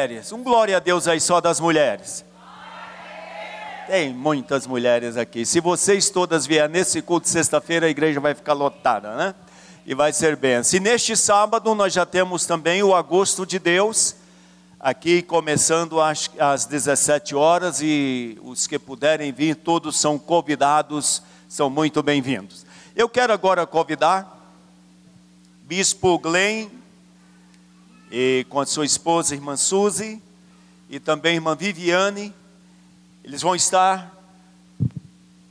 mulheres. Um glória a Deus aí só das mulheres. Tem muitas mulheres aqui. Se vocês todas vierem nesse culto de sexta-feira, a igreja vai ficar lotada, né? E vai ser bem. Se neste sábado nós já temos também o agosto de Deus, aqui começando às, às 17 horas, e os que puderem vir, todos são convidados, são muito bem-vindos. Eu quero agora convidar Bispo Glenn, e com a sua esposa, irmã Suzy, e também irmã Viviane, eles vão estar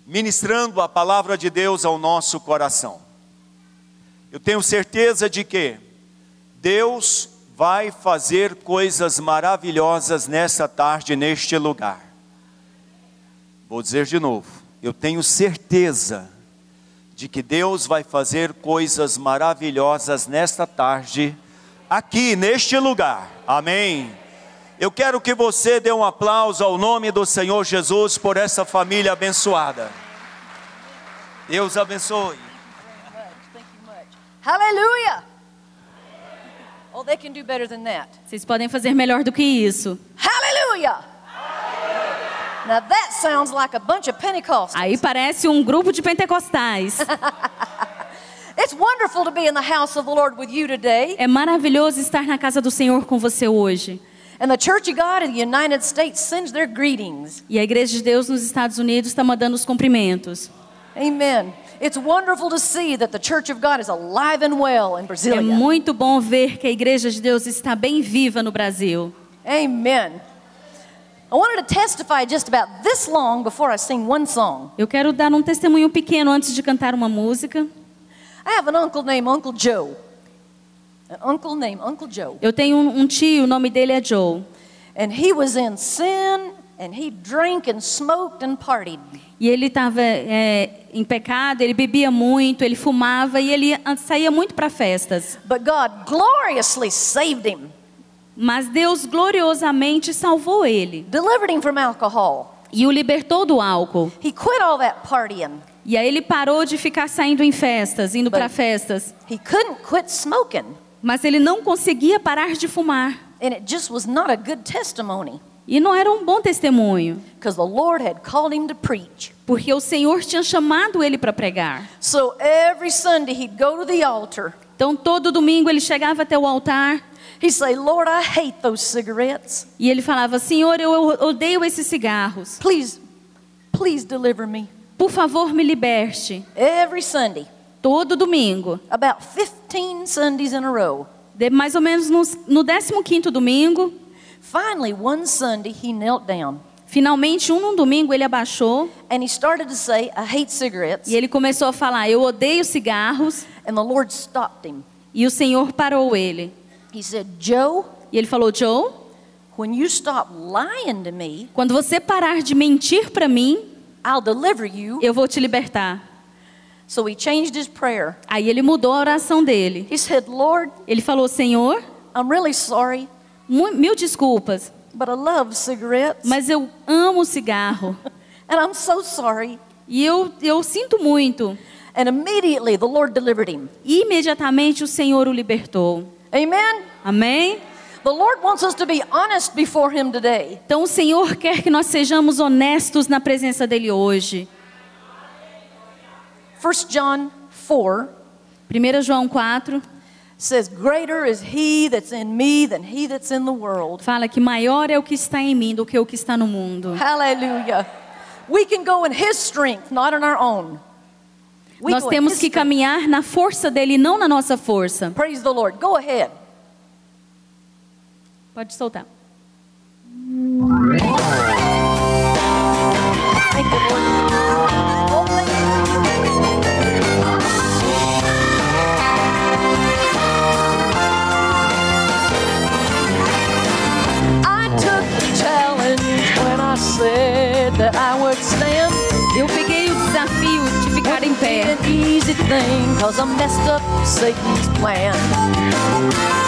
ministrando a palavra de Deus ao nosso coração. Eu tenho certeza de que Deus vai fazer coisas maravilhosas nessa tarde, neste lugar. Vou dizer de novo, eu tenho certeza de que Deus vai fazer coisas maravilhosas nesta tarde, aqui, neste lugar. Amém. Eu quero que você dê um aplauso ao nome do Senhor Jesus por essa família abençoada. Deus abençoe. Hallelujah. Oh, they can do better than that. Vocês podem fazer melhor do que isso. Hallelujah. Now that sounds like a bunch of Pentecostals. Aí parece um grupo de pentecostais. É maravilhoso estar na casa do Senhor com você hoje. And the Church of God in the United States sends their greetings. E a Igreja de Deus nos Estados Unidos está mandando os cumprimentos. Amen. It's wonderful to see that the Church of God is alive and well in É muito bom ver que a Igreja de Deus está bem viva no Brasil. Amen. I wanted to testify just about this long before I sing one song. Eu quero dar um testemunho pequeno antes de cantar uma música. I have an uncle named Uncle Joe. An uncle named Uncle Joe. Eu tenho um um tio, o nome dele é Joe. And he was in sin and he drank and smoked and partied. E ele estava em pecado, ele bebia muito, ele fumava e ele saía muito para festas. But God gloriously saved him, Mas Deus gloriosamente salvou ele delivered him from alcohol. e o libertou do álcool. He quit all that partying. E aí ele parou de ficar saindo em festas, indo para festas. He couldn't quit smoking. Mas ele não conseguia parar de fumar. And it just was not a good testimony E não era um bom testemunho, because the Lord had called him to preach. porque o Senhor tinha chamado ele para pregar. So every Sunday he'd go to the altar. Então todo domingo ele chegava até o altar He'd say, Lord, I hate those cigarettes. e ele falava: Senhor, eu odeio esses cigarros. Please, please deliver me. Por favor, me liberte. Every Sunday, Todo domingo. about 15 Sundays in a row. De- mais ou menos no, no 15º domingo, Finally, one Sunday he knelt down finalmente um num domingo ele abaixou and he started to say, I hate cigarettes. e ele começou a falar: Eu odeio cigarros. And the Lord stopped him. E o Senhor parou ele. He said, Joe, E ele falou: Joe, when you stop lying to me, quando você parar de mentir para mim, I'll deliver you. eu vou te libertar. So he changed his prayer. Aí ele mudou a oração dele. He said, Lord, Ele falou: Senhor, I'm really sorry, mil desculpas, but I love cigarettes. mas eu amo cigarro. And I'm so sorry. E eu, eu sinto muito. And immediately the Lord delivered him. E imediatamente o Senhor o libertou. Amen. Amém? The Lord wants us to be honest before him today. Então o Senhor quer que nós sejamos honestos na presença dele hoje. 1 John 4 1 João 4 says, Greater is he that's in me than he that's in the world. fala que maior é o que está em mim do que o que está no mundo. Hallelujah. We can go in his strength, not in our own. We Nós temos que strength. caminhar na força dele, não na nossa força. Praise the Lord. Go ahead. Would stand. Eu peguei o desafio de ficar em pé.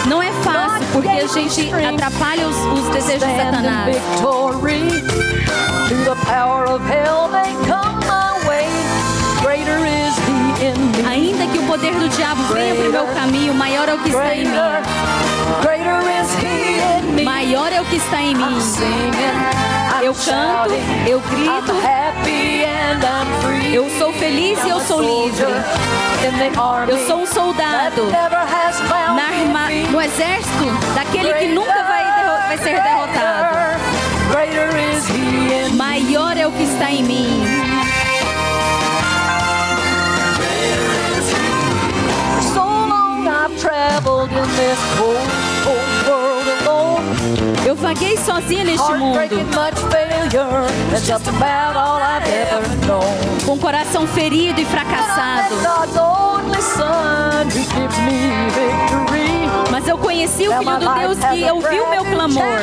Não é fácil, porque a gente atrapalha os, os desejos de Satanás. Ainda que o poder do diabo venha para o meu caminho, maior é o que está em mim. Maior é o que está em mim. Eu canto, eu grito, eu sou feliz e eu sou livre. Eu sou um soldado arma- no exército daquele que nunca vai, vai ser derrotado. Maior é o que está em mim. So long I've traveled in this cold, cold world. Eu vaguei sozinha neste mundo, com o coração ferido e fracassado. Mas eu conheci o Filho do Deus que ouviu meu clamor.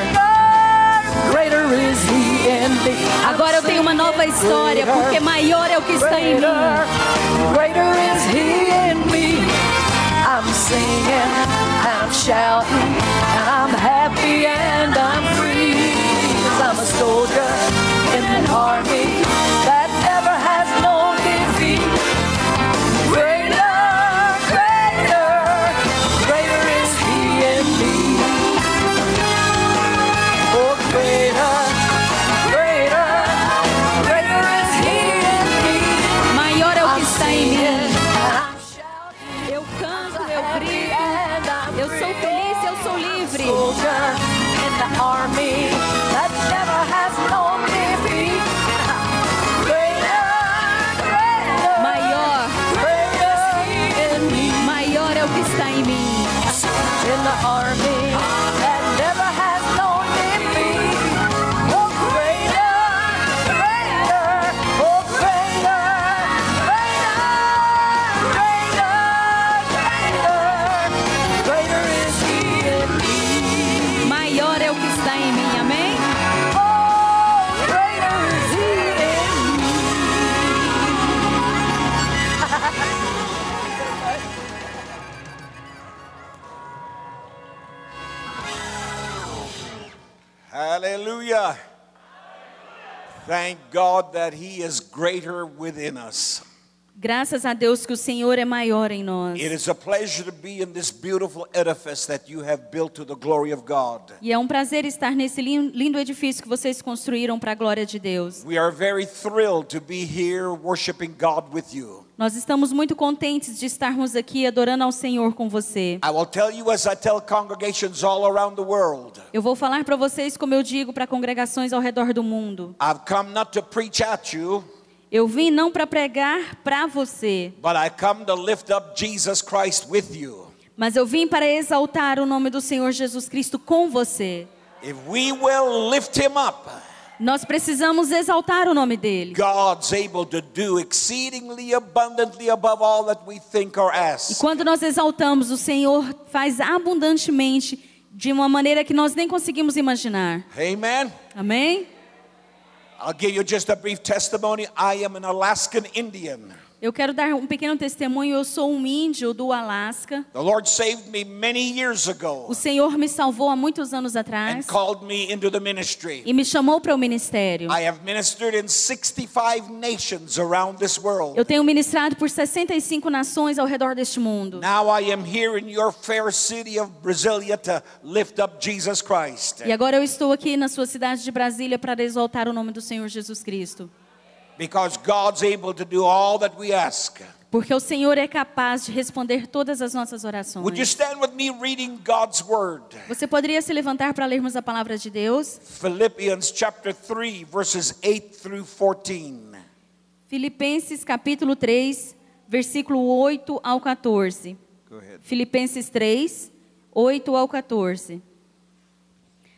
Agora eu tenho uma nova história, porque maior é o que está em mim. I'm singing, I'm shouting, and I'm happy and I'm free. 'Cause I'm a soldier in an army Hallelujah. Thank God that He is greater within us. Graças a Deus que o Senhor é maior em nós. It is a pleasure to be in this beautiful edifice that you have built to the glory of God. E é um prazer estar nesse lin- lindo edifício que vocês construíram para a glória de Deus. We are very thrilled to be here worshiping God with you. Nós estamos muito contentes de estarmos aqui adorando ao Senhor com você. Eu vou falar para vocês como eu digo para congregações ao redor do mundo. I've come not to preach at you, Eu vim não para pregar para você, but I come to lift up Jesus Christ with you. mas eu vim para exaltar o nome do Senhor Jesus Cristo com você. If we will lift Him up, Nós precisamos exaltar o nome dele. God's able to do exceedingly abundantly above all that we think or E ask. quando nós exaltamos, o Senhor faz abundantemente de uma maneira que nós nem conseguimos imaginar. Amen. Amém? I'll give you just a brief testimony. I am an Alaskan Indian. Eu quero dar um pequeno testemunho. Eu sou um índio do Alasca. The Lord saved me many years ago O Senhor me salvou há muitos anos and atrás called me into the ministry. e me chamou para o ministério. I have ministered in 65 nations around this world. Eu tenho ministrado por 65 nações ao redor deste mundo. Now I am here in your fair city of Brasilia to lift up Jesus Christ. E agora eu estou aqui na sua cidade de Brasília para exaltar o nome do Senhor Jesus Cristo. Because God's able to do all that we ask. Porque o Senhor é capaz de responder todas as nossas orações. Would you stand with me reading God's word? Você poderia se levantar para lermos a palavra de Deus? Philippians chapter 3 verses 8 through 14. Filipenses capítulo 3, versículo 8 ao 14. Go ahead. Filipenses 3, 8 ao 14.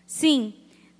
Sim,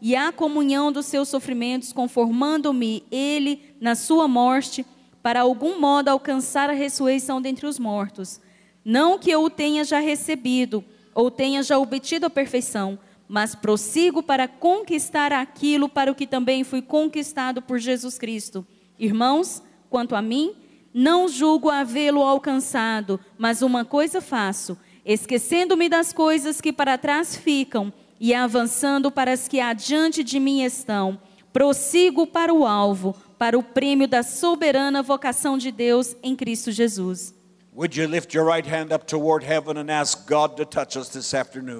e a comunhão dos seus sofrimentos, conformando-me ele na sua morte, para algum modo alcançar a ressurreição dentre os mortos. Não que eu o tenha já recebido, ou tenha já obtido a perfeição, mas prossigo para conquistar aquilo para o que também fui conquistado por Jesus Cristo. Irmãos, quanto a mim, não julgo havê-lo alcançado, mas uma coisa faço, esquecendo-me das coisas que para trás ficam e avançando para as que adiante de mim estão, prossigo para o alvo, para o prêmio da soberana vocação de Deus em Cristo Jesus.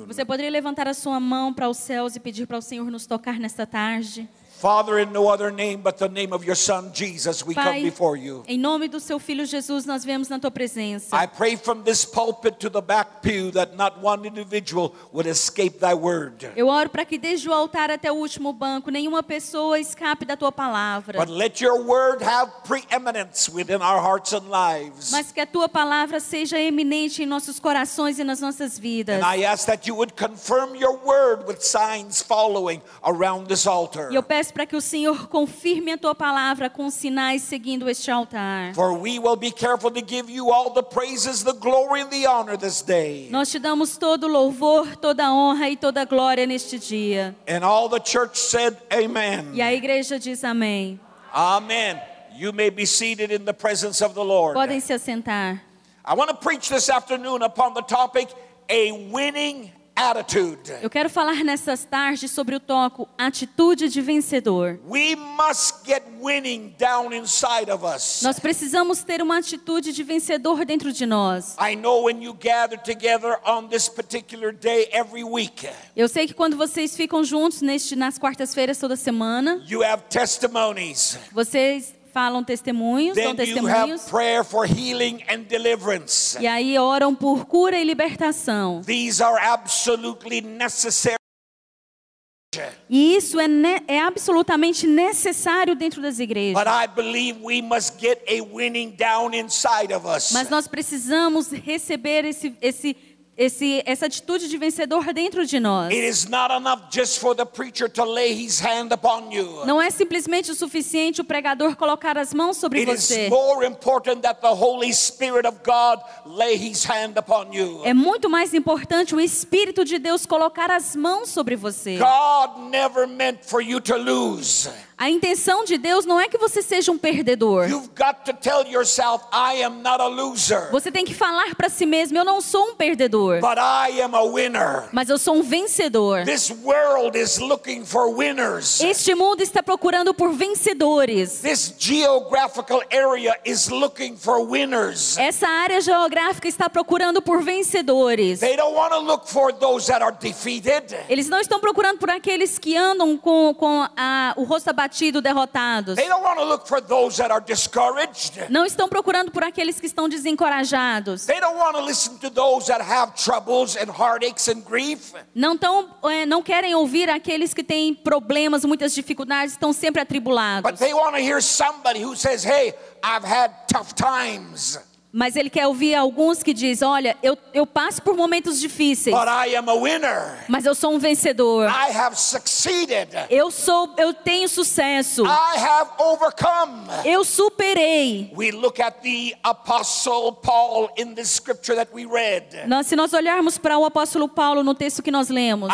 Você poderia levantar a sua mão para os céus e pedir para o Senhor nos tocar nesta tarde? Father, in no other name but the name of your Son Jesus, we come Pai, before you. em nome do seu filho Jesus, nós viemos na tua presença. I pray from this pulpit to the back pew that not one individual would escape thy word. Eu oro para que desde o altar até o último banco nenhuma pessoa escape da tua palavra. But let your word have preeminence within our hearts and lives. Mas que a tua palavra seja eminente em nossos corações e nas nossas vidas. And I ask that you would confirm your word with signs following around this altar. E eu peço para que o Senhor confirme a tua palavra com sinais seguindo este altar. For we will be careful to give you all the praises, the glory, and the honor this day. Nós te damos todo o louvor, toda a honra e toda a glória neste dia. And all the church said, Amen. E a igreja diz amém. Amen. You may be seated in the presence of the Lord. Podem se assentar. I want to preach this afternoon upon the topic a winning attitude. Eu quero falar nessas tardes sobre o toco atitude de vencedor. We must get winning down inside of us. Nós precisamos ter uma atitude de vencedor dentro de nós. I know when you gather together on this particular day every week, Eu sei que quando vocês ficam juntos neste, nas quartas-feiras toda semana, you have testimonies. vocês falam testemunhos, dão testemunhos, e aí oram por cura e libertação. These are absolutely necessary. E isso é, é absolutamente necessário dentro das igrejas. But I believe we must get a winning down inside of us. Mas nós precisamos receber esse, esse, esse, essa atitude de vencedor dentro de nós. It is not enough just for the preacher to lay his hand upon you. Não é simplesmente o suficiente o pregador colocar as mãos sobre It você. É muito mais importante o Espírito de Deus colocar as mãos sobre você. God never meant for you to lose. A intenção de Deus não é que você seja um perdedor. Yourself, Você tem que falar para si mesmo: eu não sou um perdedor, but I am a winner. mas eu sou um vencedor. This world is looking for winners. Este mundo está procurando por vencedores. This geographical area is looking for winners. Essa área geográfica está procurando por vencedores. They don't want to look for those that are defeated. Eles não estão procurando por aqueles que andam com, com a- o rosto abatido, derrotados. They don't want to look for those that are discouraged. Não estão procurando por aqueles que estão desencorajados. Não, tão, é, não querem ouvir aqueles que têm problemas, muitas dificuldades, estão sempre atribulados. But they want to hear somebody who says, Hey, I've had tough times, Mas ele quer ouvir alguns que dizem: Olha, eu, eu passo por momentos difíceis, but I am a winner. mas eu sou um vencedor. I have succeeded. Eu sou, eu tenho sucesso. I have overcome. Eu superei. We look at the apostle Paul in the scripture that we read. Nós, se nós olharmos para o apóstolo Paulo no texto que nós lemos,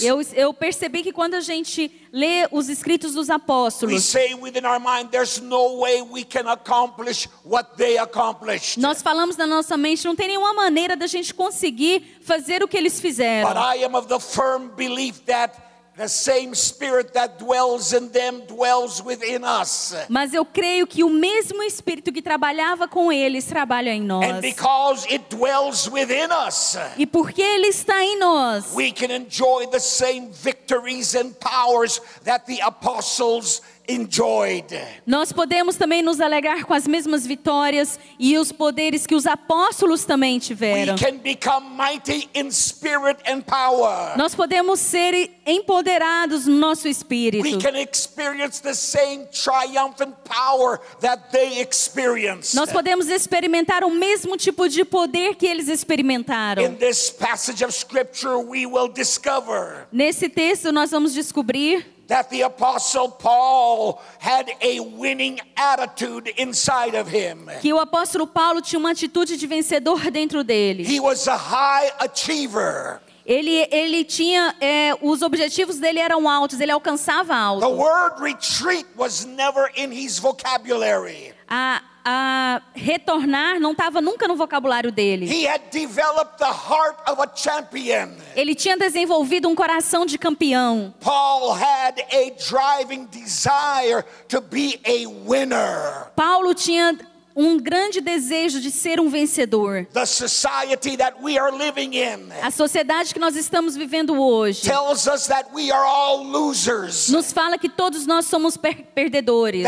eu, eu percebi que quando a gente lê os escritos dos apóstolos, say within our mind, there's no way we can accomplish what they accomplished. nós falamos na nossa mente, não tem nenhuma maneira da gente conseguir fazer o que eles fizeram. But I am of the firm belief that the same spirit that dwells in them dwells within us. Mas eu creio que o mesmo Espírito que trabalhava com eles trabalha em nós. And because it dwells within us, E porque Ele está em nós, we can enjoy the same victories and powers that the apostles enjoyed. nós podemos também nos alegrar com as mesmas vitórias e os poderes que os apóstolos também We tiveram. can become mighty in spirit and power. Nós podemos ser empoderados no nosso espírito. We can experience the same triumphant power that they experienced. Nós podemos experimentar o mesmo tipo de poder que eles experimentaram. In this passage of scripture, we will discover Nesse texto, nós vamos descobrir that the apostle Paul had a winning attitude inside of him. que o apóstolo Paulo tinha uma atitude de vencedor dentro dele. He was a high achiever. Ele, ele tinha, é, os objetivos dele eram altos, ele alcançava The alto. word retreat was never in his vocabulary. A, a retornar não estava nunca no vocabulário dele. He had developed the heart of a champion. Ele tinha desenvolvido um coração de campeão. Paul had a driving desire to be a winner. Paulo tinha um grande desejo de ser um vencedor. The society that we are living in A sociedade que nós estamos vivendo hoje tells us that we are all losers. nos fala que todos nós somos per- perdedores.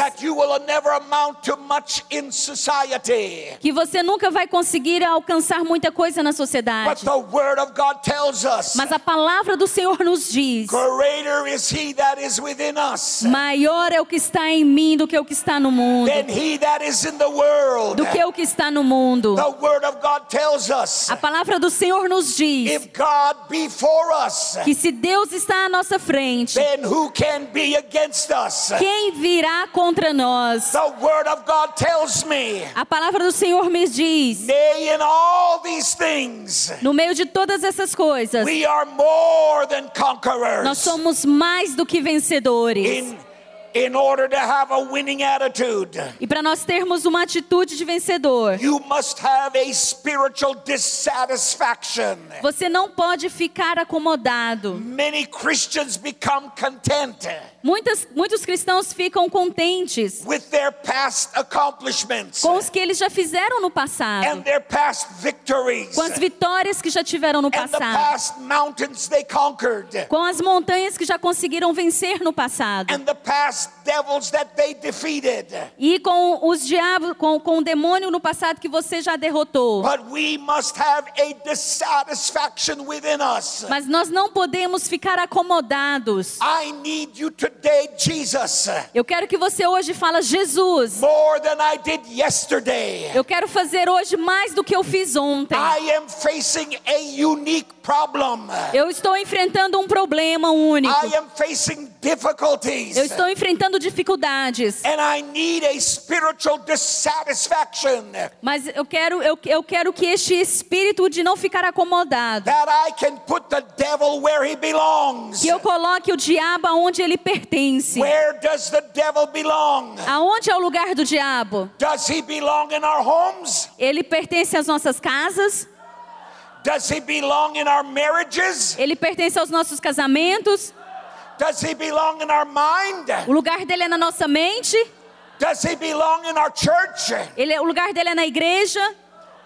Que você nunca vai conseguir alcançar muita coisa na But sociedade. the Word of God tells us Mas a palavra do Senhor nos diz: maior é o que está em mim do que o que está no mundo, than He that is in the world. Do que o que está no mundo. The Word of God tells us A palavra do Senhor nos diz que se Deus está à nossa frente, quem virá contra nós? The Word of God tells me, A palavra do Senhor me diz: nay, in all these things, no meio de todas essas coisas, we are more than nós somos mais do que vencedores. E para nós termos uma atitude de vencedor, you must have a spiritual dissatisfaction. você não pode ficar acomodado. Many Christians become content Muitas, muitos cristãos ficam contentes com os que eles já fizeram no and passado, their past victories com as vitórias que já tiveram no passado, com as montanhas que já conseguiram vencer no passado, and the past devils that they defeated. e com os diabos, com, com o demônio no passado que você já derrotou. But we must have a dissatisfaction within us. Mas nós não podemos ficar acomodados. I need you today, Jesus, Eu quero que você hoje fala Jesus. more than I did yesterday. Eu quero fazer hoje mais do que eu fiz ontem. I am facing a unique. Eu estou enfrentando um problema único. I am facing difficulties. Eu estou enfrentando dificuldades. And I need a spiritual dissatisfaction Mas eu quero, eu, eu quero que este espírito de não ficar acomodado, that I can put the devil where he belongs. que eu coloque o diabo aonde ele pertence. Aonde é o lugar do diabo? Does he belong in our homes? Ele pertence às nossas casas? Does he belong in our marriages? Ele pertence aos nossos casamentos? Does he belong in our mind? O lugar dele é na nossa mente? Does he belong in our church? Ele, o lugar dele é na igreja?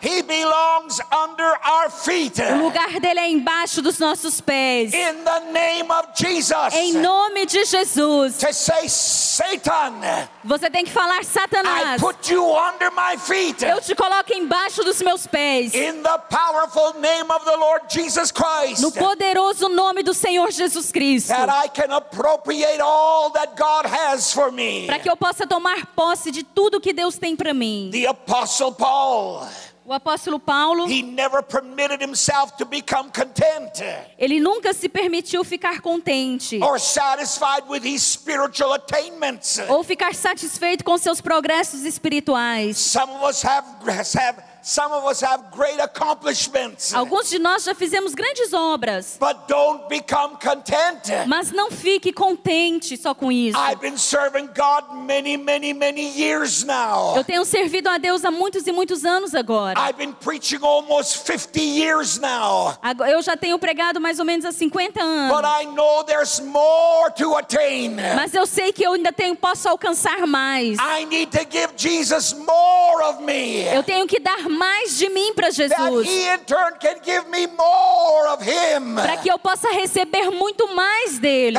He belongs under our feet. O lugar dele é embaixo dos nossos pés. In the name of Jesus. Em nome de Jesus. To say, Satan, Você tem que falar, I Satanás, put you under my feet. eu te coloco embaixo dos meus pés. In the powerful name of the Lord Jesus Christ. No poderoso nome do Senhor Jesus Cristo. That I can appropriate all that God has for me. Para que eu possa tomar posse de tudo que Deus tem para mim. The Apostle Paul, O apóstolo Paulo, he never permitted himself to become content ele nunca se permitiu ficar contente. or satisfied with his spiritual attainments. Ou ficar satisfeito com seus progressos espirituais. Some of us have, have some of us have great accomplishments, Alguns de nós já fizemos grandes obras. but don't become content. Mas não fique contente só com isso. I've been serving God many, many, many years now. Eu tenho servido a Deus há muitos e muitos anos agora. I've been preaching almost 50 years now. Eu já tenho pregado mais ou menos há 50 But anos. I know there's more to attain. Mas eu sei que eu ainda tenho, posso alcançar mais. I need to give Jesus more of me. Eu tenho que dar mais de mim para Jesus. Para que eu possa receber muito mais dele.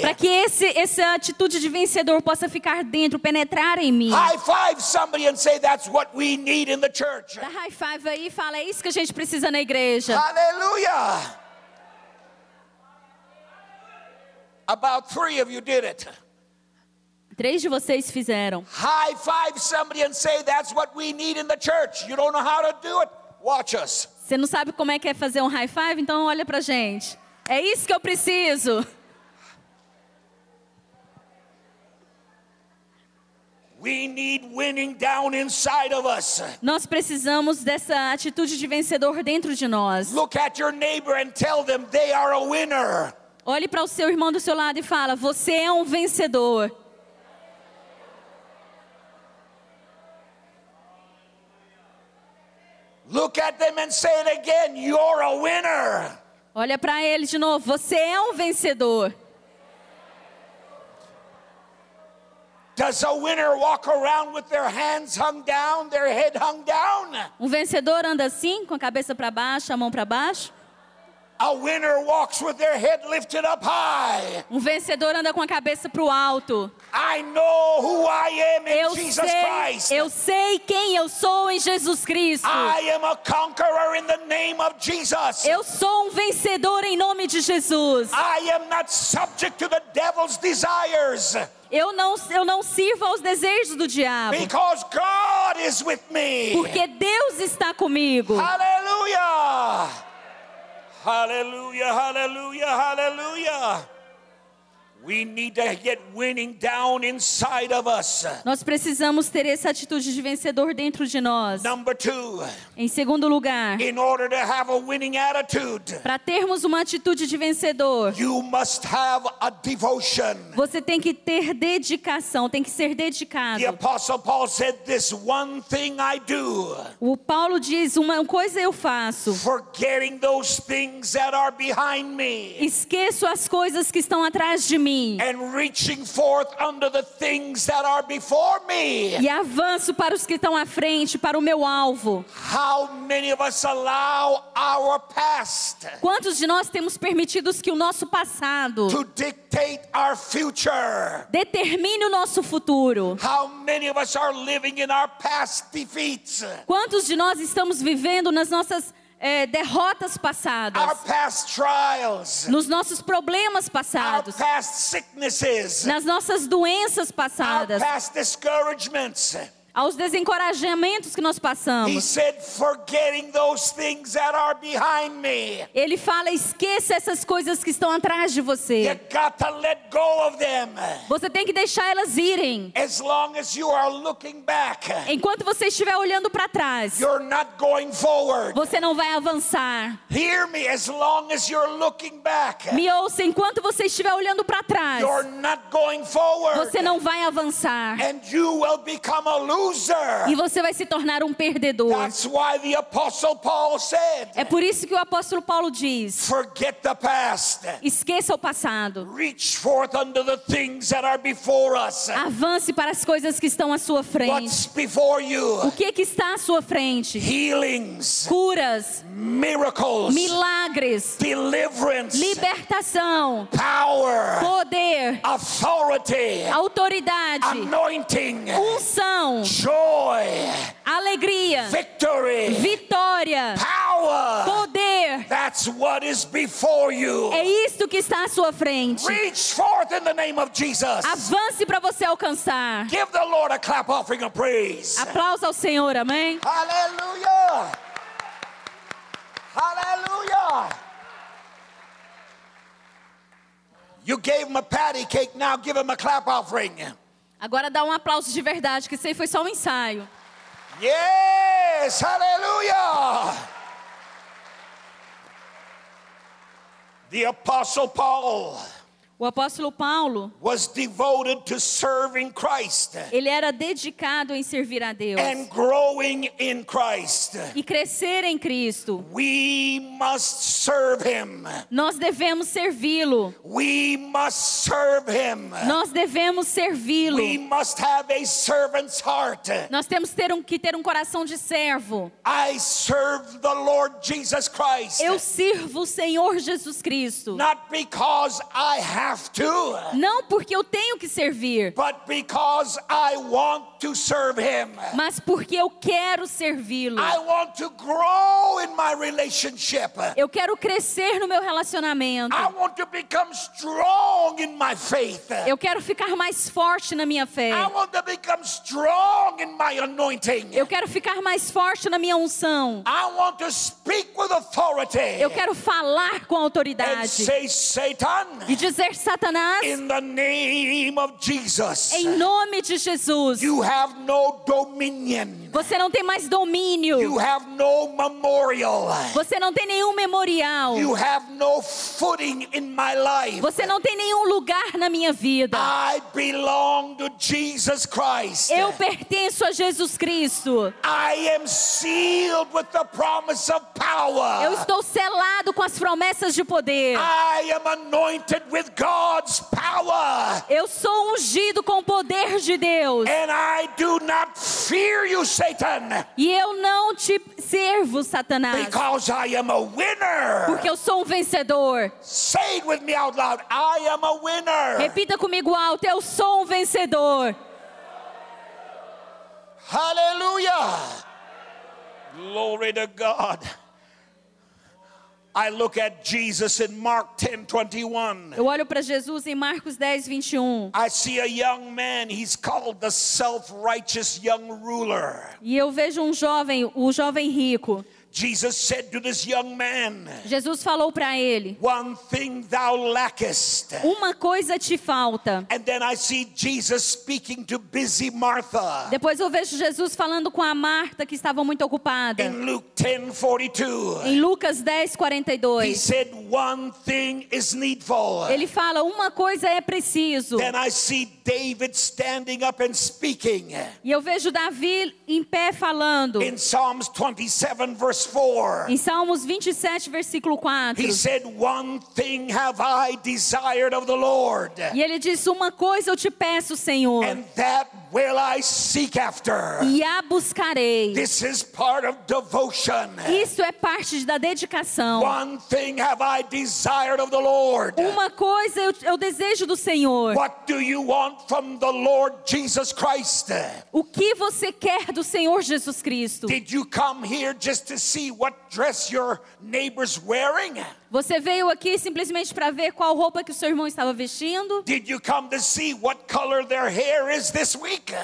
Para que esse, essa atitude de vencedor possa ficar dentro, penetrar em mim. High five somebody and say that's what we need in the church. Dá high five aí e fala é isso que a gente precisa na igreja. Aleluia. About three of you did it. Três de vocês fizeram. High five somebody and say, That's what we need in the church. You don't know how to do it? Watch us. Você não sabe como é que é fazer um high five? Então olha pra gente. É isso que eu preciso. We need winning down inside of us. Nós precisamos dessa atitude de vencedor dentro de nós. Look at your neighbor and tell them they are a winner. Olhe para o seu irmão do seu lado e fala: Você é um vencedor. Look at them and say it again. You're a winner. Olha para ele de novo: Você é um vencedor. Does a winner walk around with their hands hung down, their head hung down? Um vencedor anda assim, com a cabeça para baixo, a mão para baixo. A winner walks with their head lifted up high. Um vencedor anda com a cabeça para o alto. I know who I am in Eu Jesus sei, Christ. eu sei quem eu sou em Jesus Cristo. I am a conqueror in the name of Jesus. Eu sou um vencedor em nome de Jesus. I am not subject to the devil's desires Eu não, eu não sirvo aos desejos do diabo, because God is with me. porque Deus está comigo. Hallelujah. Hallelujah, hallelujah, hallelujah. Nós precisamos ter essa atitude de vencedor dentro de nós. Number two, Em segundo lugar, in order to have a winning attitude, para termos uma atitude de vencedor, you must have a devotion. você tem que ter dedicação, tem que ser dedicado. The Apostle Paul said, This one thing I do, O Paulo diz: uma coisa eu faço, forgetting those things that are behind me. esqueço as coisas que estão atrás de mim and reaching forth under the things that are before me. e avanço para os que estão à frente, para o meu alvo. How many of us allow our past Quantos de nós temos permitido que o nosso passado to dictate our future? determine o nosso futuro? How many of us are living in our past defeats, Quantos de nós estamos vivendo nas nossas eh, derrotas passadas, trials, nos nossos problemas passados, nas nossas doenças passadas? Aos desencorajamentos que nós passamos? said. Ele fala: esqueça essas coisas que estão atrás de você. Você tem que deixar elas irem. As as back, Enquanto você estiver olhando para trás, você não vai avançar. Me, as back, ouça, enquanto você estiver olhando para trás, forward. você não vai avançar. And you will become a loser. E você vai se tornar um perdedor. That's why the Apostle Paul said, É por isso que o apóstolo Paulo diz: Forget the past, esqueça o passado. reach forth unto the things that are before us. Avance para as coisas que estão à sua frente. What's before O you? que que está à sua frente? Healings, Curas, miracles, milagres, deliverance, libertação, power, poder, authority, autoridade, anointing, unção, joy, alegria, victory, vitória, power. poder. That's what is before you. É isto que está à sua frente. Reach forth in the name of Jesus. Avance para você alcançar. Give the Lord a clap offering of praise. Aplausos ao Senhor, amém? Hallelujah. Hallelujah. You gave him a patty cake, now give him a clap offering. Agora dá um aplauso de verdade, que isso aí foi só um ensaio. Yes, hallelujah. The Apostle Paul O apóstolo Paulo, was devoted to serving Christ ele era dedicado em servir a Deus and growing in Christ. e crescer em Cristo. We must serve Him. Nós devemos servi-lo. We must serve Him. Nós devemos servi-lo. We must have a servant's heart. Nós temos ter um- que ter um coração de servo. I serve the Lord Jesus Christ. Eu sirvo o Senhor Jesus Cristo. Not because I have have to, Não porque eu tenho que servir, but because I want to serve Him. mas porque eu quero servi-lo. I want to grow in my relationship. Eu quero crescer no meu relacionamento. I want to become strong in my faith. Eu quero ficar mais forte na minha fé. I want to become strong in my anointing. Eu quero ficar mais forte na minha unção. I want to speak with authority Eu quero falar com and autoridade say, Satan, e dizer: Satanás, in the name of Jesus, em nome de Jesus, you have no dominion, você não tem mais domínio. you have no memorial, Você não tem nenhum memorial. you have no footing in my life. Você não tem nenhum lugar na minha vida. I belong to Jesus Christ. Eu pertenço a Jesus Cristo. I am sealed with the promise of power. Eu estou selado com as promessas de poder. I am anointed with God's power. Eu sou ungido com o poder de Deus. And I do not fear you, Satan, E eu não te servo, Satanás, because I am a winner. porque eu sou um vencedor. Say it with me out loud. I am a winner. Repita comigo alto: eu sou um vencedor. Hallelujah. Glory to God. I look at Jesus in Mark 10 21. Eu olho para Jesus em Marcos 10, 21. I see a young man, he's called the self righteous young ruler. E eu vejo um jovem, o jovem rico. Jesus said to this young man, Jesus falou para ele: One thing thou lackest. Uma coisa te falta. And then I see Jesus speaking to busy Martha Depois eu vejo Jesus falando com a Marta que estava muito ocupada. in Luke 10 42. Em Lucas 10, He 42. said, One thing is needful. Ele fala: uma coisa é preciso. Then I see David standing up and speaking E eu vejo Davi em pé falando. in Psalms 27, verse 4. Em Salmos 27, versículo 4. He said, One thing have I desired of the Lord, E ele diz: Uma coisa eu te peço, Senhor, and that will I seek after. e a buscarei. This is part of devotion. Isso é parte da dedicação. One thing have I desired of the Lord. Uma coisa eu, eu desejo do Senhor. What do you want from the Lord Jesus Christ? O que você quer do Senhor Jesus Cristo? Did you come here just to see what dress your neighbor's wearing? Você veio aqui simplesmente para ver qual roupa que o seu irmão estava vestindo?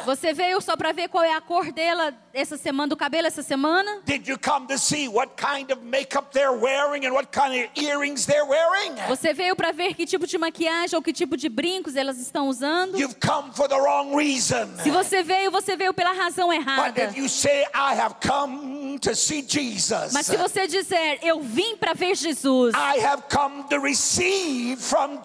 Você veio só para ver qual é a cor dela essa semana, do cabelo essa semana? Did you come to see what kind of makeup they're wearing and what kind of earrings they're wearing? Você veio para ver que tipo de maquiagem ou que tipo de brincos elas estão usando? You've come for the wrong reason. Se você veio, você veio pela razão errada. if you say, I have come to see Jesus, Mas se você disser, eu vim para ver Jesus, I have come to receive from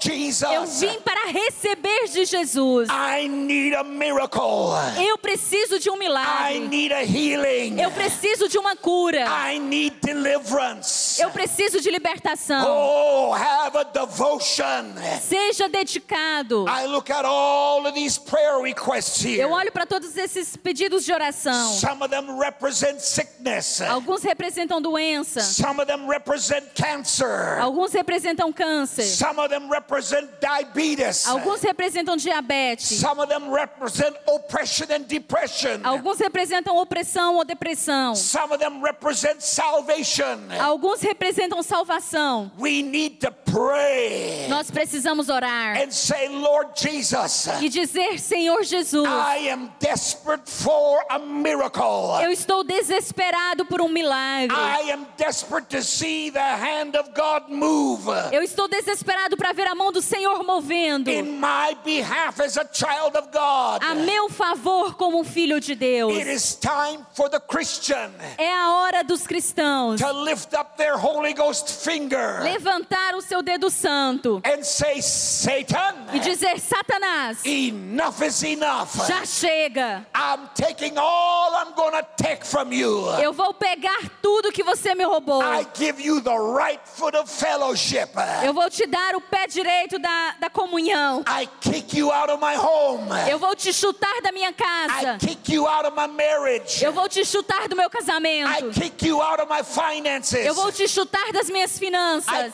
eu vim para receber de Jesus, I need a miracle. eu preciso de um I milagre, need a healing. eu preciso de uma cura, I need deliverance. eu preciso de libertação. Oh, have a devotion. Seja dedicado. I look at all of these prayer requests here. Eu olho para todos esses pedidos de oração. Some of them represent sickness. Alguns representam doença, Some of them represent cancer. Alguns representam câncer, Some of them represent diabetes. alguns representam diabetes, Some of them represent oppression and depression. alguns representam opressão ou depressão, Some of them represent salvation. alguns representam salvação. We need to pray Nós precisamos orar and say, Lord Jesus, e dizer: Senhor Jesus, I am desperate for a miracle. eu estou desesperado por um milagre. I am desperate to see the hand of God move Eu estou desesperado para ver a mão do Senhor movendo in my behalf as a child of God. a meu favor como um filho de Deus. It is time for the Christian É a hora dos cristãos to lift up their Holy Ghost finger levantar o seu dedo santo and say, Satan, e dizer: Satanás, enough is enough. já chega. I'm taking all I'm going to take take from you. Eu vou pegar tudo que você me roubou. I give you the right foot of fellowship. Eu vou te dar o pé direito da, da comunhão. I kick you out of my home. Eu vou te chutar da minha I casa. kick you out of my marriage. Eu vou te chutar do meu casamento. I kick you out of my finances. Eu vou te chutar das minhas I finanças.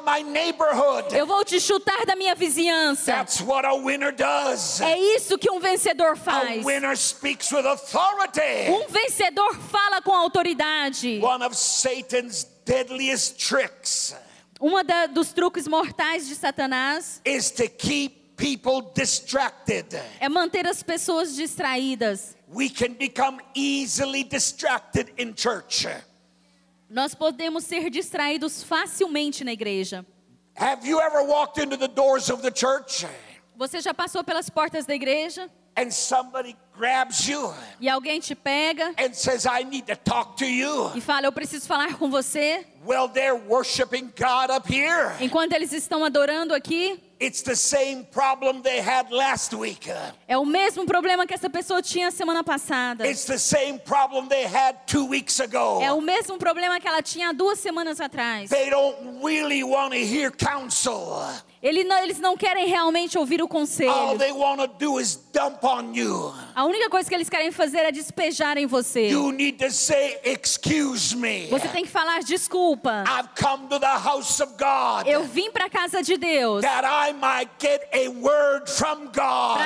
Out my neighborhood. Eu vou te chutar da minha vizinhança. That's what a winner does. É isso que um vencedor A faz. winner speaks with authority. Um vencedor fala com autoridade. One of Satan's deadliest tricks Uma da, dos truques mortais de Satanás is to keep people distracted. é manter as pessoas distraídas. We can become easily distracted in church. Nós podemos ser distraídos facilmente na igreja. Have you ever walked into the doors of the church Você já passou pelas portas da igreja and somebody grabs you e alguém te pega and says, I need to talk to you? e fala: Eu preciso falar com você. Well, they're worshiping God up here. Enquanto eles estão adorando aqui, It's the same problem they had last week. é o mesmo problema que essa pessoa tinha semana passada. It's the same problem they had two weeks ago. É o mesmo problema que ela tinha duas semanas atrás. They don't really want to hear counsel. Ele não- eles não querem realmente ouvir o All conselho. they want to do is dump on you. A única coisa que eles querem fazer é despejar em você. You need to say, Excuse me. Você tem que falar desculpa. I've come to the house of God Eu vim para a casa de Deus para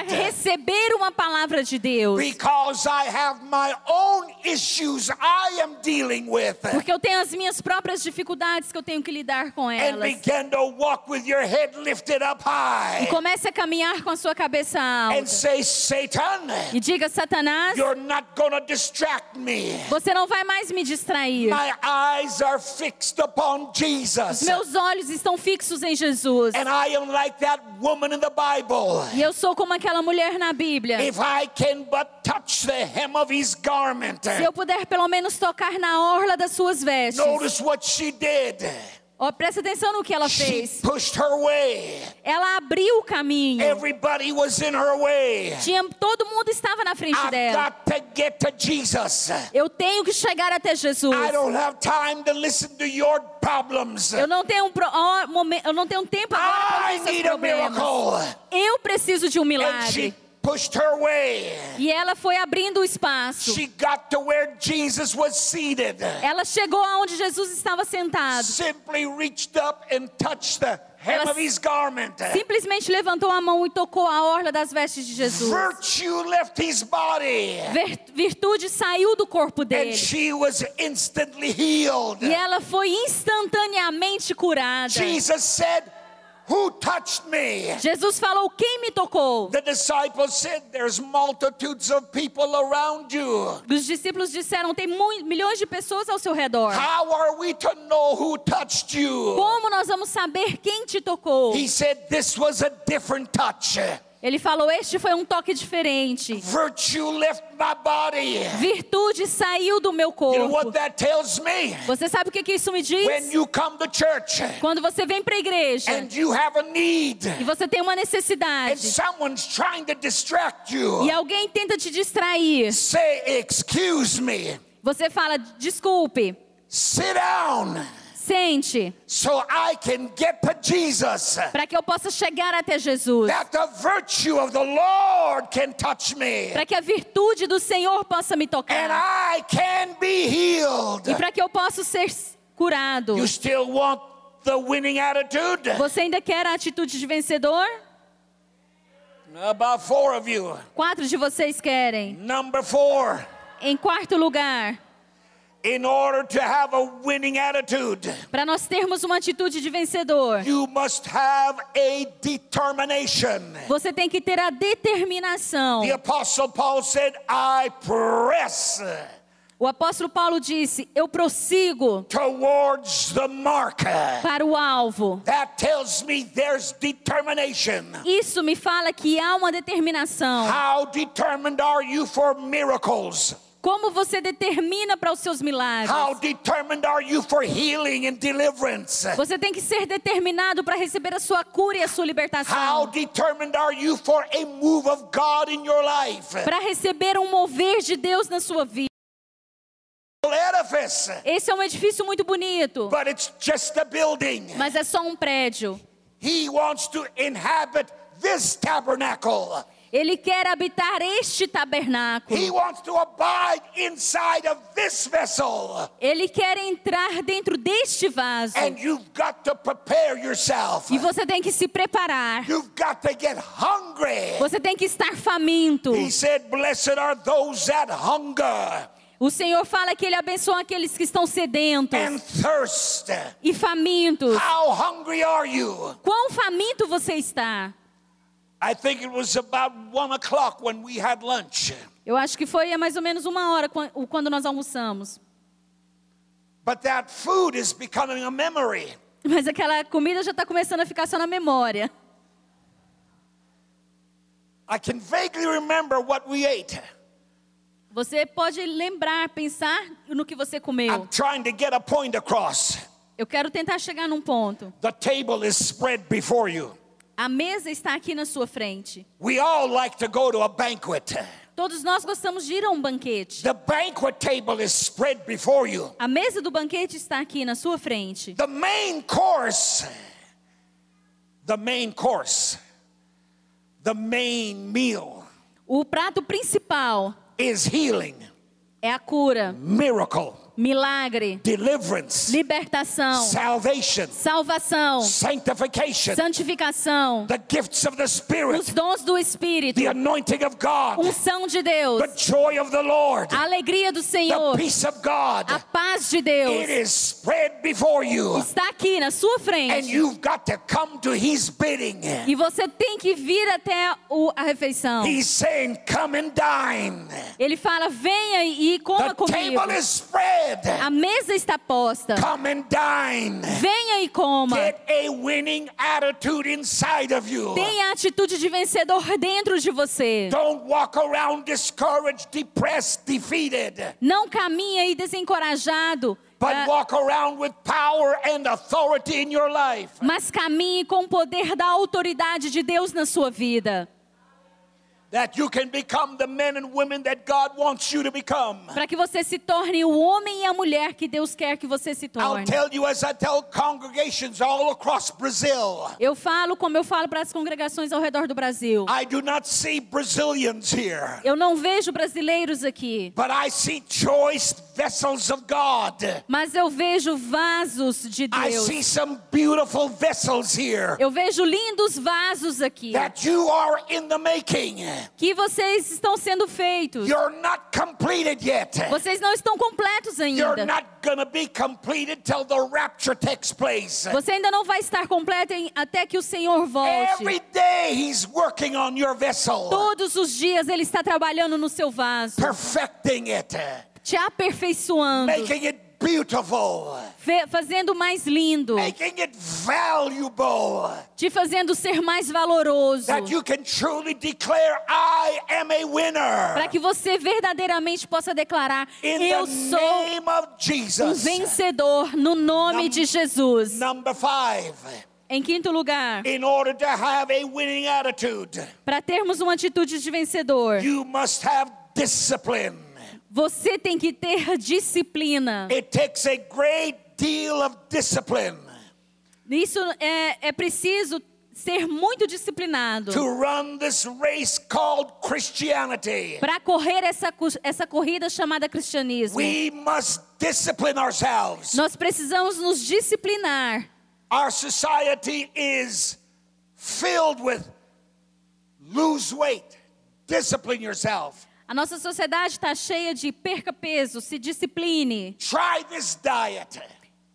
receber uma palavra de Deus. Because I have my own issues I am dealing with. Porque eu tenho as minhas próprias dificuldades que eu tenho que lidar com And elas. begin to walk with your head E high. comece a caminhar com a sua cabeça And alta. say, Satan, E diga, Satanás, you're not going to distract me. você não vai mais me distrair. My eyes are fixed upon Os Jesus. meus olhos estão fixos em Jesus. And I am like that woman in the Bible. E eu sou como aquela mulher na Bíblia. If I can but touch the hem of his garment, Se eu puder pelo menos tocar na orla das suas vestes. notice what she did. Ó, presta atenção no que ela fez. Ela abriu o caminho. Everybody was in her way. Tinha, todo mundo estava na frente dela. to to. Eu tenho que chegar até Jesus. I don't have time to listen to your problems. Eu não tenho, um pro- momen- eu não tenho tempo agora para ouvir seus problemas. Eu preciso de um milagre. Pushed her way. E ela foi abrindo o espaço. She got to where Jesus was seated. Ela chegou aonde Jesus estava sentado. Simply reached up and touched the Ela of his garment. Simplesmente levantou a mão e tocou a orla das vestes de Jesus. Virtue left his body. Vir- Virtude saiu do corpo And dele. she was instantly healed. E ela foi instantaneamente curada. Jesus said, Who touched me? Jesus falou: Quem me tocou? The disciples said, There's multitudes of people around you. Os discípulos disseram: Tem milhões de pessoas ao seu redor. How are we to know who touched you? Como nós vamos saber quem te tocou? He said, This was a different touch. Ele falou: Este foi um toque diferente. Virtue left my body. Virtude saiu do meu You know what corpo. that tells me? Você sabe o que, que isso me When diz? you come to church Quando você vem para a igreja and you have a need, e você tem uma and necessidade someone's trying to distract you, e alguém tenta te distrair, say, Excuse me, você fala: Desculpe, sit down sente, so I can get to Jesus. para que eu possa chegar até Jesus. Para que a virtude do Senhor possa me tocar. I can be healed. E para que eu possa ser curado. You still want the winning attitude? Você ainda quer a atitude de vencedor? About four of you. Quatro de vocês querem. Number four, Em quarto lugar, para nós termos uma atitude de vencedor, you must have a determination. você tem que ter a determinação. The Apostle Paul said, I press O apóstolo Paulo disse: Eu prossigo towards the mark. para o alvo. That tells me there's determination. Isso me fala que há uma determinação. How determined are you for miracles? Como você determina para os seus milagres? How determined are you for healing and deliverance? Você tem que ser determinado para receber a sua cura e a sua libertação. determined are you for a move of God in your life? Para receber um mover de Deus na sua vida. Esse é um edifício muito bonito, but it's just a building. mas é só um prédio. He wants to inhabit this tabernacle. Ele quer habitar este tabernáculo. He wants to abide inside of this vessel. Ele quer entrar dentro deste vaso. And you've got to prepare yourself. E você tem que se preparar. You've got to get hungry. Você tem que estar faminto. He said, Blessed are those that hunger O Senhor fala que Ele abençoa aqueles que estão sedentos e famintos. How hungry are you? Quão faminto você está? Eu acho que foi mais ou menos uma hora quan- quando nós almoçamos. But that food is becoming a memory. Mas aquela comida já está começando a ficar só na memória. I can vaguely remember what we ate. Você pode lembrar, pensar no que você I'm comeu. trying to get a point across. Eu quero tentar chegar num ponto. The table is spread before you. A mesa está aqui na sua frente. We all like to go to a banquet. Todos nós gostamos de ir a um banquete. The banquet table is spread before you. A mesa do banquete está aqui na sua frente. The main course, the main course, the main meal O prato principal is healing, é a cura, miracle, milagre, deliverance, libertação, salvation, salvação, sanctification, santificação, the gifts of the os Spirit, dons do Espírito, the anointing of God, unção de Deus, the joy of the Lord, a alegria do the Senhor, peace of God. a paz de It Deus is spread before you, está aqui na sua and frente. you've got to come to His bidding. E você tem que vir até o- a refeição. He's saying, Come and dine. Ele fala: venha e coma The comigo. table is spread. A mesa está posta. Come and dine. Venha e coma. Get a winning attitude inside of you. Tenha a atitude de vencedor dentro de você. Don't walk around discouraged, depressed, defeated, Não caminhe aí desencorajado, but ah, walk around with power and authority in your life. mas caminhe com o poder da autoridade de Deus na sua vida. Para que você se torne o homem e a mulher que Deus quer que você se I'll torne. tell you as I tell congregations all across Brazil. Eu falo como eu falo para as congregações ao redor do Brasil. I do not see Brazilians here, Eu não vejo brasileiros aqui, but I see choice vessels of God. mas eu vejo vasos de I Deus. see some beautiful vessels here Eu vejo lindos vasos aqui that you are in the making. Que vocês estão sendo feitos. You're not completed yet. Vocês não estão completos You're ainda. not going to be completed till the rapture takes place. Você ainda não vai estar completo em- até que o Senhor Every volte. day He's working on your vessel, Todos os dias Ele está trabalhando no seu vaso, perfecting it, te aperfeiçoando, making it beautiful, fazendo mais lindo, making it valuable. te fazendo ser mais valoroso, That you can truly declare, I am a winner. para que você verdadeiramente possa declarar: In Eu sou um vencedor no nome Num- de Jesus. Number five, Em quinto lugar, para termos uma atitude de vencedor, you must have discipline. você tem que ter disciplina. It takes a great deal of discipline Isso é, é preciso ser muito disciplinado to run this race called Christianity. para correr essa, essa corrida chamada cristianismo. We must discipline ourselves. Nós precisamos nos disciplinar. Our society is filled with lose weight, discipline yourself. A nossa sociedade está cheia de perca peso, se discipline, Try this diet.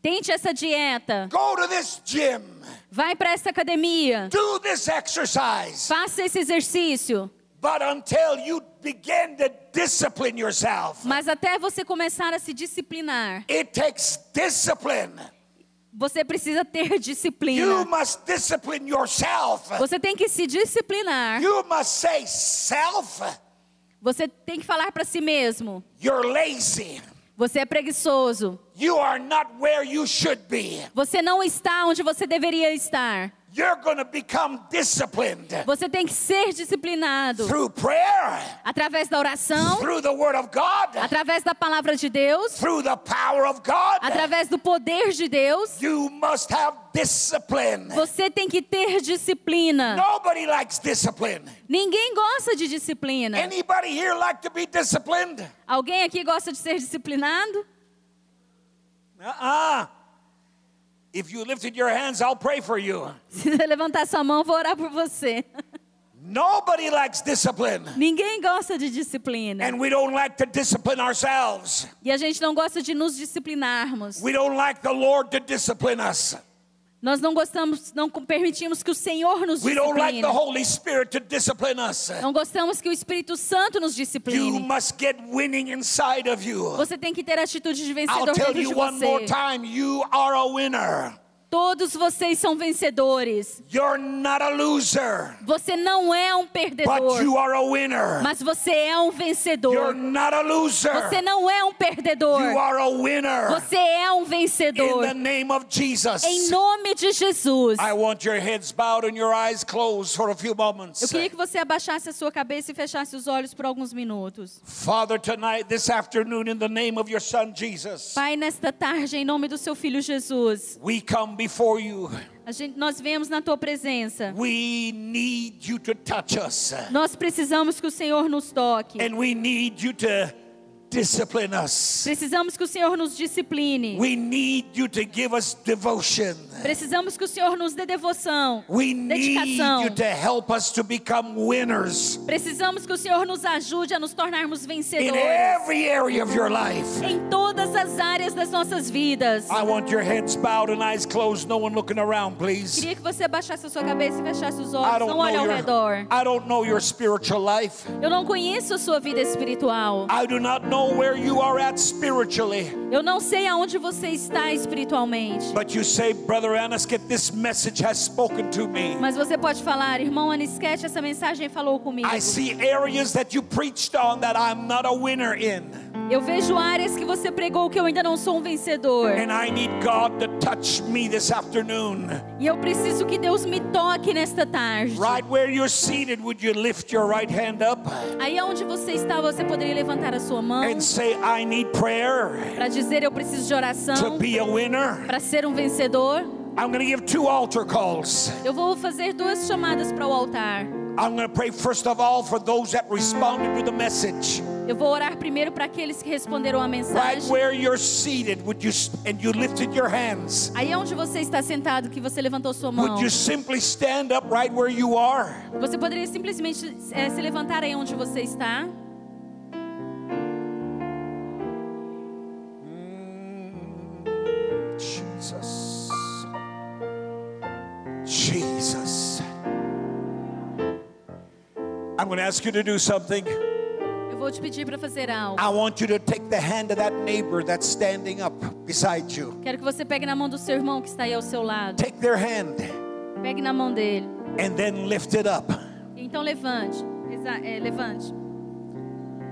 Tente essa dieta, Go to this gym. vai para essa academia, Do this exercise. faça esse exercício. But until you begin to discipline yourself, Mas até você começar a se disciplinar, it takes discipline. você precisa ter You disciplina. must discipline yourself. Você tem que se disciplinar. You must say, Self, Você tem que falar para si mesmo: you're lazy. Você é preguiçoso. You are not where you should be. Você não está onde você deveria estar. You're going to become disciplined Você tem que ser disciplinado through prayer, através da oração, through the Word of God, através da palavra de Deus, through the power of God. através do poder de Deus. You must have discipline. Você tem que ter disciplina. Nobody likes discipline. Ninguém gosta de disciplina. Anybody here like to be disciplined? Alguém aqui gosta de ser disciplinado? Uh-uh. If you lifted your hands, I'll pray for you. Se você levantar sua mão, vou orar por você. Nobody likes discipline. Ninguém gosta de disciplina. And we don't like to discipline ourselves. E a gente não gosta de nos disciplinarmos. We don't like the Lord to discipline us. Nós não gostamos, não permitimos que o Senhor nos discipline. Não gostamos que o Espírito Santo nos You discipline. must get winning inside of you. Você tem que ter atitude de vencedor dentro de você. Todos vocês são vencedores. You're not a loser, Você não é um but perdedor, you are a winner. mas você é um You're vencedor. not a loser. Você não é um perdedor. You are a winner. Você é um In vencedor. the name of Jesus. Em nome de Jesus. I want your heads bowed and your eyes closed for a few Eu moments. queria que você abaixasse a sua cabeça e fechasse os olhos por alguns minutos. Father, tonight, this afternoon, in the name of your Son Jesus, Pai, nesta tarde, em nome do seu filho Jesus, we come before you. gente, nós vemos na tua presença. We need you to touch us, Nós precisamos que o Senhor nos toque. and we need you to discipline us. Precisamos que o Senhor nos discipline. We need you to give us devotion. Precisamos que o Senhor nos dê devoção, We need dedicação. you to help us to become winners Precisamos que o Senhor nos ajude a nos tornarmos in vencedores every area of your life. em todas as áreas das nossas vidas. I want your heads bowed and eyes closed, no one looking around, please. Queria que você abaixasse a sua cabeça e fechasse os olhos. Não olhe ao your, redor. I don't know your spiritual life. Eu não conheço a sua vida espiritual. I do not know where you are at spiritually. Eu não sei aonde você está espiritualmente. But you say, Brother Aniskit, this message has spoken to me. Mas você pode falar, irmão Anisquete, essa mensagem falou comigo. I see areas that you preached on that I'm not a winner in. Eu vejo áreas que você pregou que eu ainda não sou um vencedor. And I need God to touch me this afternoon. E eu preciso que Deus me toque nesta tarde. Right where you're seated, would you lift your right hand up Aí onde você está, você poderia levantar a sua mão and say, I need prayer para dizer eu preciso de to oração be a winner? para ser um vencedor. I'm to give two altar calls. Eu vou fazer duas chamadas para o altar. I'm going to pray first of all for those that responded to the message. Eu vou orar primeiro para aqueles que responderam a Right mensagem. where you're seated, would you and you lifted your hands? Aí onde você está sentado, que você levantou sua mão. Would you simply stand up right where you are? Você poderia simplesmente eh, se levantar aí onde você está. I'm going to ask you to do something. Eu vou te pedir para fazer algo. I want you to take the hand of that neighbor that's standing up beside you. Quero que você pegue na mão do seu irmão que está aí ao seu lado. Take their hand Pegue na mão dele. and then lift it up. Então levante. É, levante.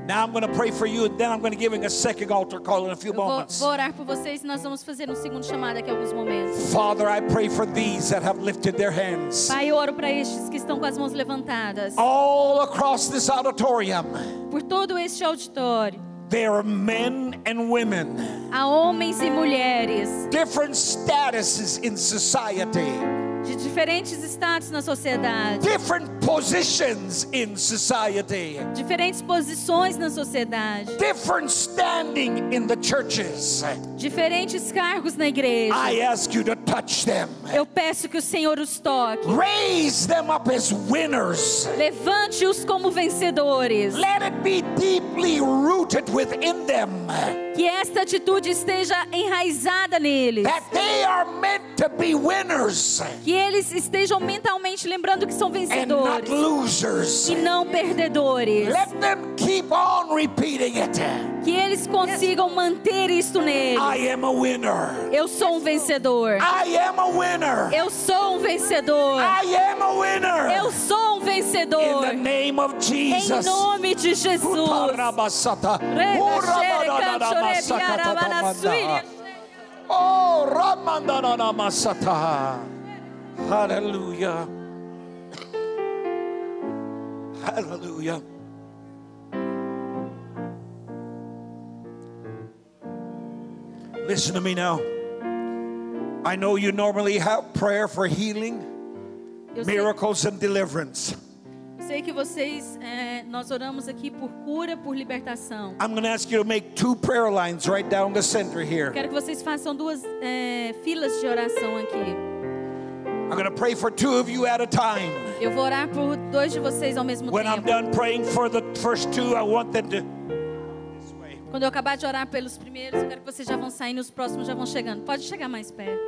Now I'm going to pray for you, and then I'm going to give a second altar call in a few vou, moments. vou orar por vocês e nós vamos fazer um segundo chamado daqui a alguns momentos. Father, I pray for these that have lifted their hands. Pai, eu oro para estes que estão com as mãos levantadas. All across this auditorium, Por todo este auditório. there are men and women, Há homens e mulheres different statuses in society, de diferentes status na sociedade, different positions in society, diferentes posições na sociedade, different standing in the churches. diferentes cargos na igreja. I ask you to touch them. Eu peço que o Senhor os toque. Raise them up as winners. Levante-os como vencedores. Let it be deeply rooted within them Que esta atitude esteja enraizada neles. that they are meant to be winners Que eles estejam mentalmente lembrando que são not vencedores losers. e não perdedores. Let them keep on repeating it. Que eles consigam manter isto neles. I am a winner. Eu sou um vencedor. I am a winner. Eu sou um vencedor. I am a winner. Eu sou um In vencedor. the name of Em Jesus. nome de Jesus. Oh, Ramandananamasata. Hallelujah. Hallelujah. Listen to me now. I know you normally have prayer for healing, Eu miracles, and deliverance. sei que vocês, é, nós oramos aqui por cura, por libertação. I'm going to ask you to make two prayer lines right down the center here. Quero que vocês façam duas é, filas de oração aqui. I'm going to pray for two of you at a time. Eu vou orar por dois de vocês ao mesmo When I'm tempo. done praying for the first two, I want them to. Quando eu acabar de orar pelos primeiros, eu quero que vocês já vão saindo, os próximos já vão chegando. Pode chegar mais perto.